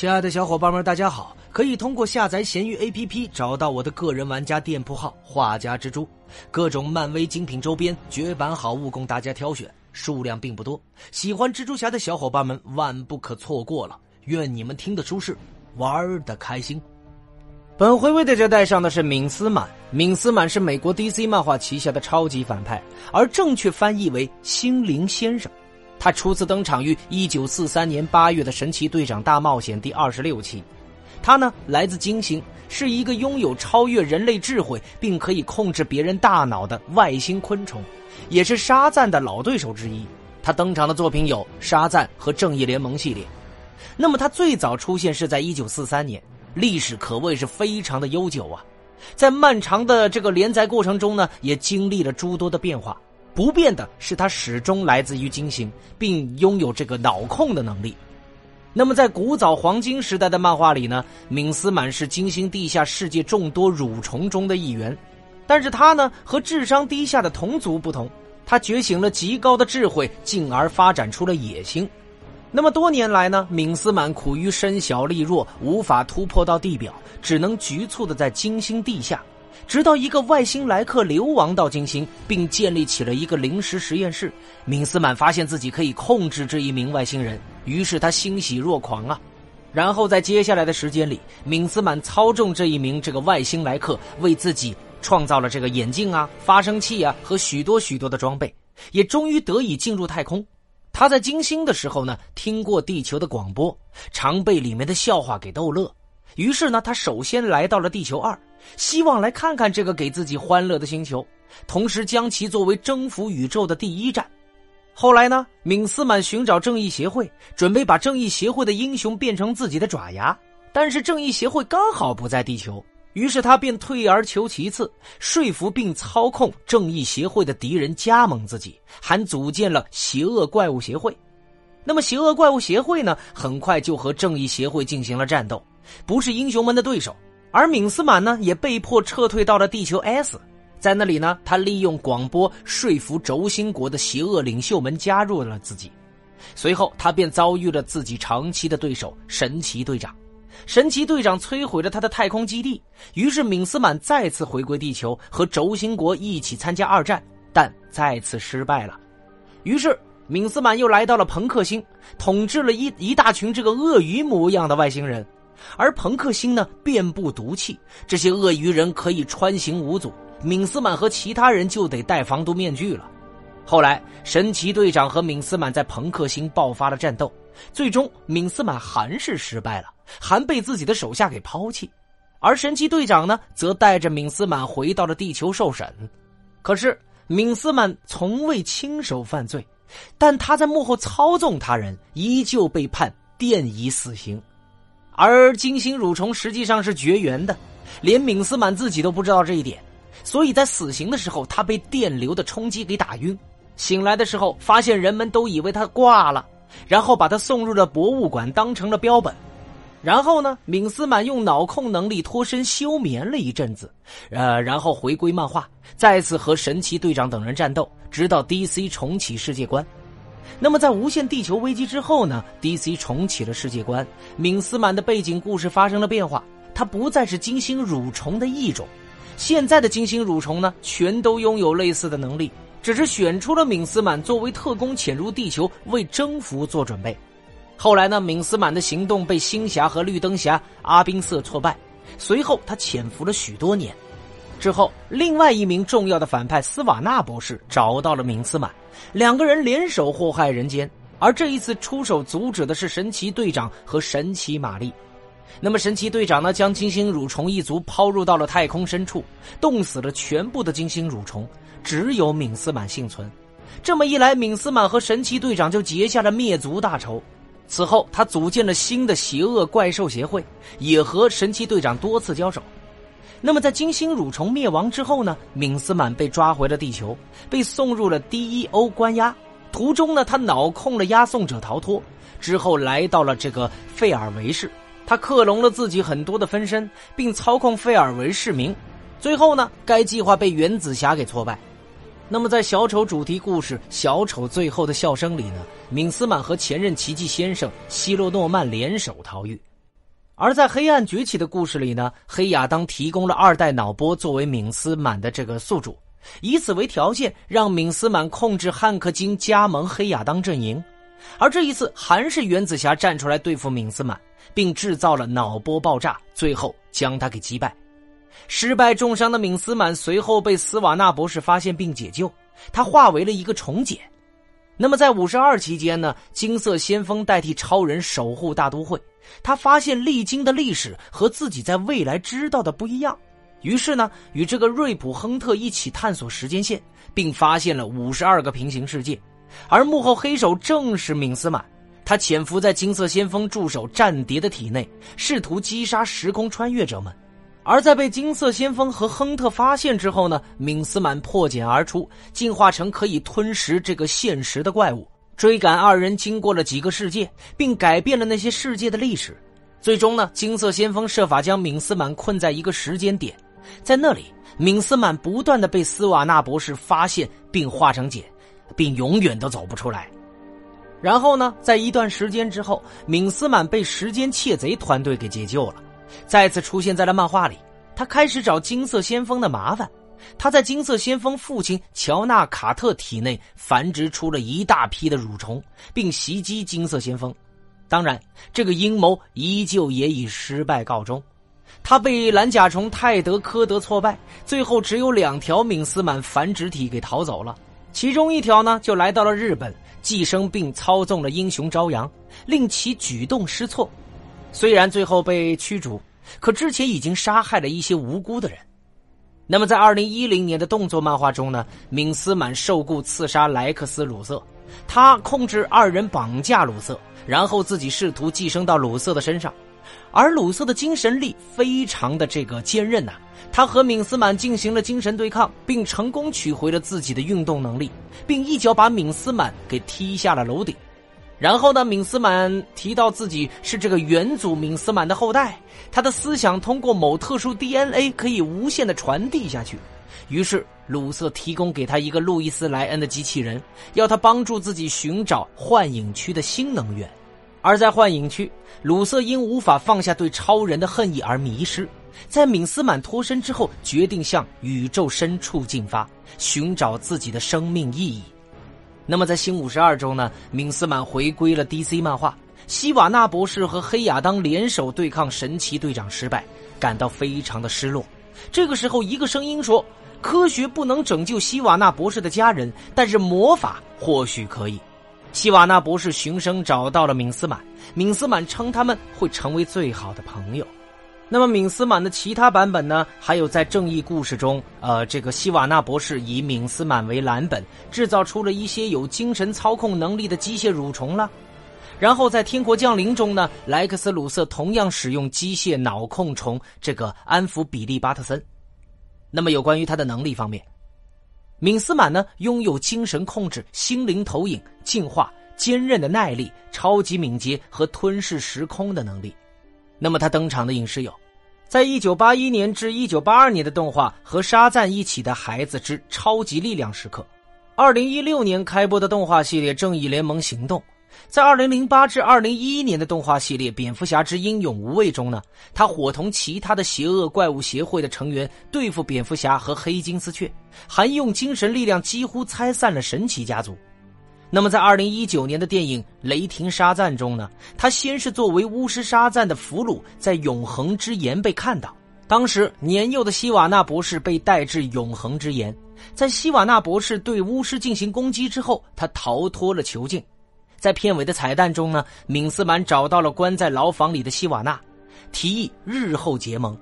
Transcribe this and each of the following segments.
亲爱的小伙伴们，大家好！可以通过下载闲鱼 APP 找到我的个人玩家店铺号“画家蜘蛛”，各种漫威精品周边、绝版好物供大家挑选，数量并不多。喜欢蜘蛛侠的小伙伴们万不可错过了！愿你们听得舒适，玩的开心。本回为大家带上的是敏斯满，敏斯满是美国 DC 漫画旗下的超级反派，而正确翻译为心灵先生。他初次登场于一九四三年八月的《神奇队长大冒险》第二十六期。他呢来自金星，是一个拥有超越人类智慧并可以控制别人大脑的外星昆虫，也是沙赞的老对手之一。他登场的作品有《沙赞》和《正义联盟》系列。那么他最早出现是在一九四三年，历史可谓是非常的悠久啊。在漫长的这个连载过程中呢，也经历了诸多的变化。不变的是，他始终来自于金星，并拥有这个脑控的能力。那么，在古早黄金时代的漫画里呢，敏斯满是金星地下世界众多蠕虫中的一员。但是他呢，和智商低下的同族不同，他觉醒了极高的智慧，进而发展出了野心。那么多年来呢，敏斯满苦于身小力弱，无法突破到地表，只能局促的在金星地下。直到一个外星来客流亡到金星，并建立起了一个临时实验室，敏斯满发现自己可以控制这一名外星人，于是他欣喜若狂啊！然后在接下来的时间里，敏斯满操纵这一名这个外星来客，为自己创造了这个眼镜啊、发声器啊和许多许多的装备，也终于得以进入太空。他在金星的时候呢，听过地球的广播，常被里面的笑话给逗乐。于是呢，他首先来到了地球二，希望来看看这个给自己欢乐的星球，同时将其作为征服宇宙的第一站。后来呢，敏斯满寻找正义协会，准备把正义协会的英雄变成自己的爪牙，但是正义协会刚好不在地球，于是他便退而求其次，说服并操控正义协会的敌人加盟自己，还组建了邪恶怪物协会。那么，邪恶怪物协会呢，很快就和正义协会进行了战斗。不是英雄们的对手，而敏斯满呢也被迫撤退到了地球 S，在那里呢，他利用广播说服轴心国的邪恶领袖们加入了自己。随后，他便遭遇了自己长期的对手神奇队长。神奇队长摧毁了他的太空基地，于是敏斯满再次回归地球，和轴心国一起参加二战，但再次失败了。于是，敏斯满又来到了朋克星，统治了一一大群这个鳄鱼模样的外星人。而朋克星呢，遍布毒气，这些鳄鱼人可以穿行无阻，敏斯满和其他人就得戴防毒面具了。后来，神奇队长和敏斯满在朋克星爆发了战斗，最终敏斯满还是失败了，还被自己的手下给抛弃。而神奇队长呢，则带着敏斯满回到了地球受审。可是，敏斯满从未亲手犯罪，但他在幕后操纵他人，依旧被判电椅死刑。而金星蠕虫实际上是绝缘的，连敏斯满自己都不知道这一点，所以在死刑的时候，他被电流的冲击给打晕。醒来的时候，发现人们都以为他挂了，然后把他送入了博物馆，当成了标本。然后呢，敏斯满用脑控能力脱身休眠了一阵子，呃，然后回归漫画，再次和神奇队长等人战斗，直到 DC 重启世界观。那么，在无限地球危机之后呢？DC 重启了世界观，敏斯满的背景故事发生了变化，他不再是金星蠕虫的一种。现在的金星蠕虫呢，全都拥有类似的能力，只是选出了敏斯满作为特工潜入地球，为征服做准备。后来呢，敏斯满的行动被星侠和绿灯侠阿宾瑟挫败，随后他潜伏了许多年。之后，另外一名重要的反派斯瓦纳博士找到了敏斯满，两个人联手祸害人间。而这一次出手阻止的是神奇队长和神奇玛丽。那么，神奇队长呢，将金星蠕虫一族抛入到了太空深处，冻死了全部的金星蠕虫，只有敏斯满幸存。这么一来，敏斯满和神奇队长就结下了灭族大仇。此后，他组建了新的邪恶怪兽协会，也和神奇队长多次交手。那么，在金星蠕虫灭亡之后呢？敏斯满被抓回了地球，被送入了 DEO 关押。途中呢，他脑控了押送者逃脱，之后来到了这个费尔维市，他克隆了自己很多的分身，并操控费尔维市民。最后呢，该计划被原子侠给挫败。那么，在小丑主题故事《小丑最后的笑声》里呢，敏斯满和前任奇迹先生希洛诺曼联手逃狱。而在黑暗崛起的故事里呢，黑亚当提供了二代脑波作为敏斯满的这个宿主，以此为条件，让敏斯满控制汉克金加盟黑亚当阵营。而这一次，还是原子侠站出来对付敏斯满，并制造了脑波爆炸，最后将他给击败。失败重伤的敏斯满随后被斯瓦纳博士发现并解救，他化为了一个虫茧。那么在五十二期间呢，金色先锋代替超人守护大都会。他发现历经的历史和自己在未来知道的不一样，于是呢，与这个瑞普·亨特一起探索时间线，并发现了五十二个平行世界。而幕后黑手正是敏斯满，他潜伏在金色先锋助手战蝶的体内，试图击杀时空穿越者们。而在被金色先锋和亨特发现之后呢，敏斯满破茧而出，进化成可以吞食这个现实的怪物。追赶二人经过了几个世界，并改变了那些世界的历史。最终呢，金色先锋设法将敏斯满困在一个时间点，在那里，敏斯满不断的被斯瓦纳博士发现并化成茧，并永远都走不出来。然后呢，在一段时间之后，敏斯满被时间窃贼团队给解救了，再次出现在了漫画里。他开始找金色先锋的麻烦。他在金色先锋父亲乔纳卡特体内繁殖出了一大批的蠕虫，并袭击金色先锋。当然，这个阴谋依旧也以失败告终。他被蓝甲虫泰德科德挫败，最后只有两条敏斯满繁殖体给逃走了。其中一条呢，就来到了日本，寄生并操纵了英雄朝阳，令其举动失措。虽然最后被驱逐，可之前已经杀害了一些无辜的人。那么，在二零一零年的动作漫画中呢，敏斯满受雇刺杀莱克斯·鲁瑟，他控制二人绑架鲁瑟，然后自己试图寄生到鲁瑟的身上，而鲁瑟的精神力非常的这个坚韧呐，他和敏斯满进行了精神对抗，并成功取回了自己的运动能力，并一脚把敏斯满给踢下了楼顶。然后呢，敏斯满提到自己是这个元祖敏斯满的后代，他的思想通过某特殊 DNA 可以无限的传递下去。于是鲁瑟提供给他一个路易斯莱恩的机器人，要他帮助自己寻找幻影区的新能源。而在幻影区，鲁瑟因无法放下对超人的恨意而迷失，在敏斯满脱身之后，决定向宇宙深处进发，寻找自己的生命意义。那么在新五十二中呢，敏斯满回归了 DC 漫画，希瓦纳博士和黑亚当联手对抗神奇队长失败，感到非常的失落。这个时候，一个声音说：“科学不能拯救希瓦纳博士的家人，但是魔法或许可以。”希瓦纳博士寻声找到了敏斯满，敏斯满称他们会成为最好的朋友。那么敏斯满的其他版本呢？还有在正义故事中，呃，这个希瓦纳博士以敏斯满为蓝本，制造出了一些有精神操控能力的机械蠕虫了。然后在天国降临中呢，莱克斯鲁瑟同样使用机械脑控虫，这个安抚比利巴特森。那么有关于他的能力方面，敏斯满呢拥有精神控制、心灵投影、进化、坚韧的耐力、超级敏捷和吞噬时空的能力。那么他登场的影视有，在一九八一年至一九八二年的动画《和沙赞一起的孩子之超级力量时刻》，二零一六年开播的动画系列《正义联盟行动》，在二零零八至二零一一年的动画系列《蝙蝠侠之英勇无畏》中呢，他伙同其他的邪恶怪物协会的成员对付蝙蝠侠和黑金丝雀，还用精神力量几乎拆散了神奇家族。那么，在二零一九年的电影《雷霆沙赞》中呢，他先是作为巫师沙赞的俘虏，在永恒之岩被看到。当时年幼的希瓦纳博士被带至永恒之岩，在希瓦纳博士对巫师进行攻击之后，他逃脱了囚禁。在片尾的彩蛋中呢，敏斯满找到了关在牢房里的希瓦纳，提议日后结盟。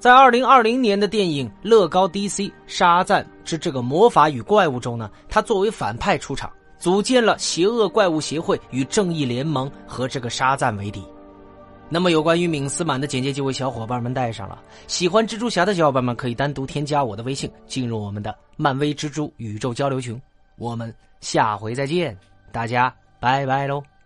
在二零二零年的电影《乐高 DC 沙赞之这个魔法与怪物》中呢，他作为反派出场。组建了邪恶怪物协会与正义联盟和这个沙赞为敌。那么有关于敏斯满的简介就为小伙伴们带上了。喜欢蜘蛛侠的小伙伴们可以单独添加我的微信，进入我们的漫威蜘蛛宇宙交流群。我们下回再见，大家拜拜喽。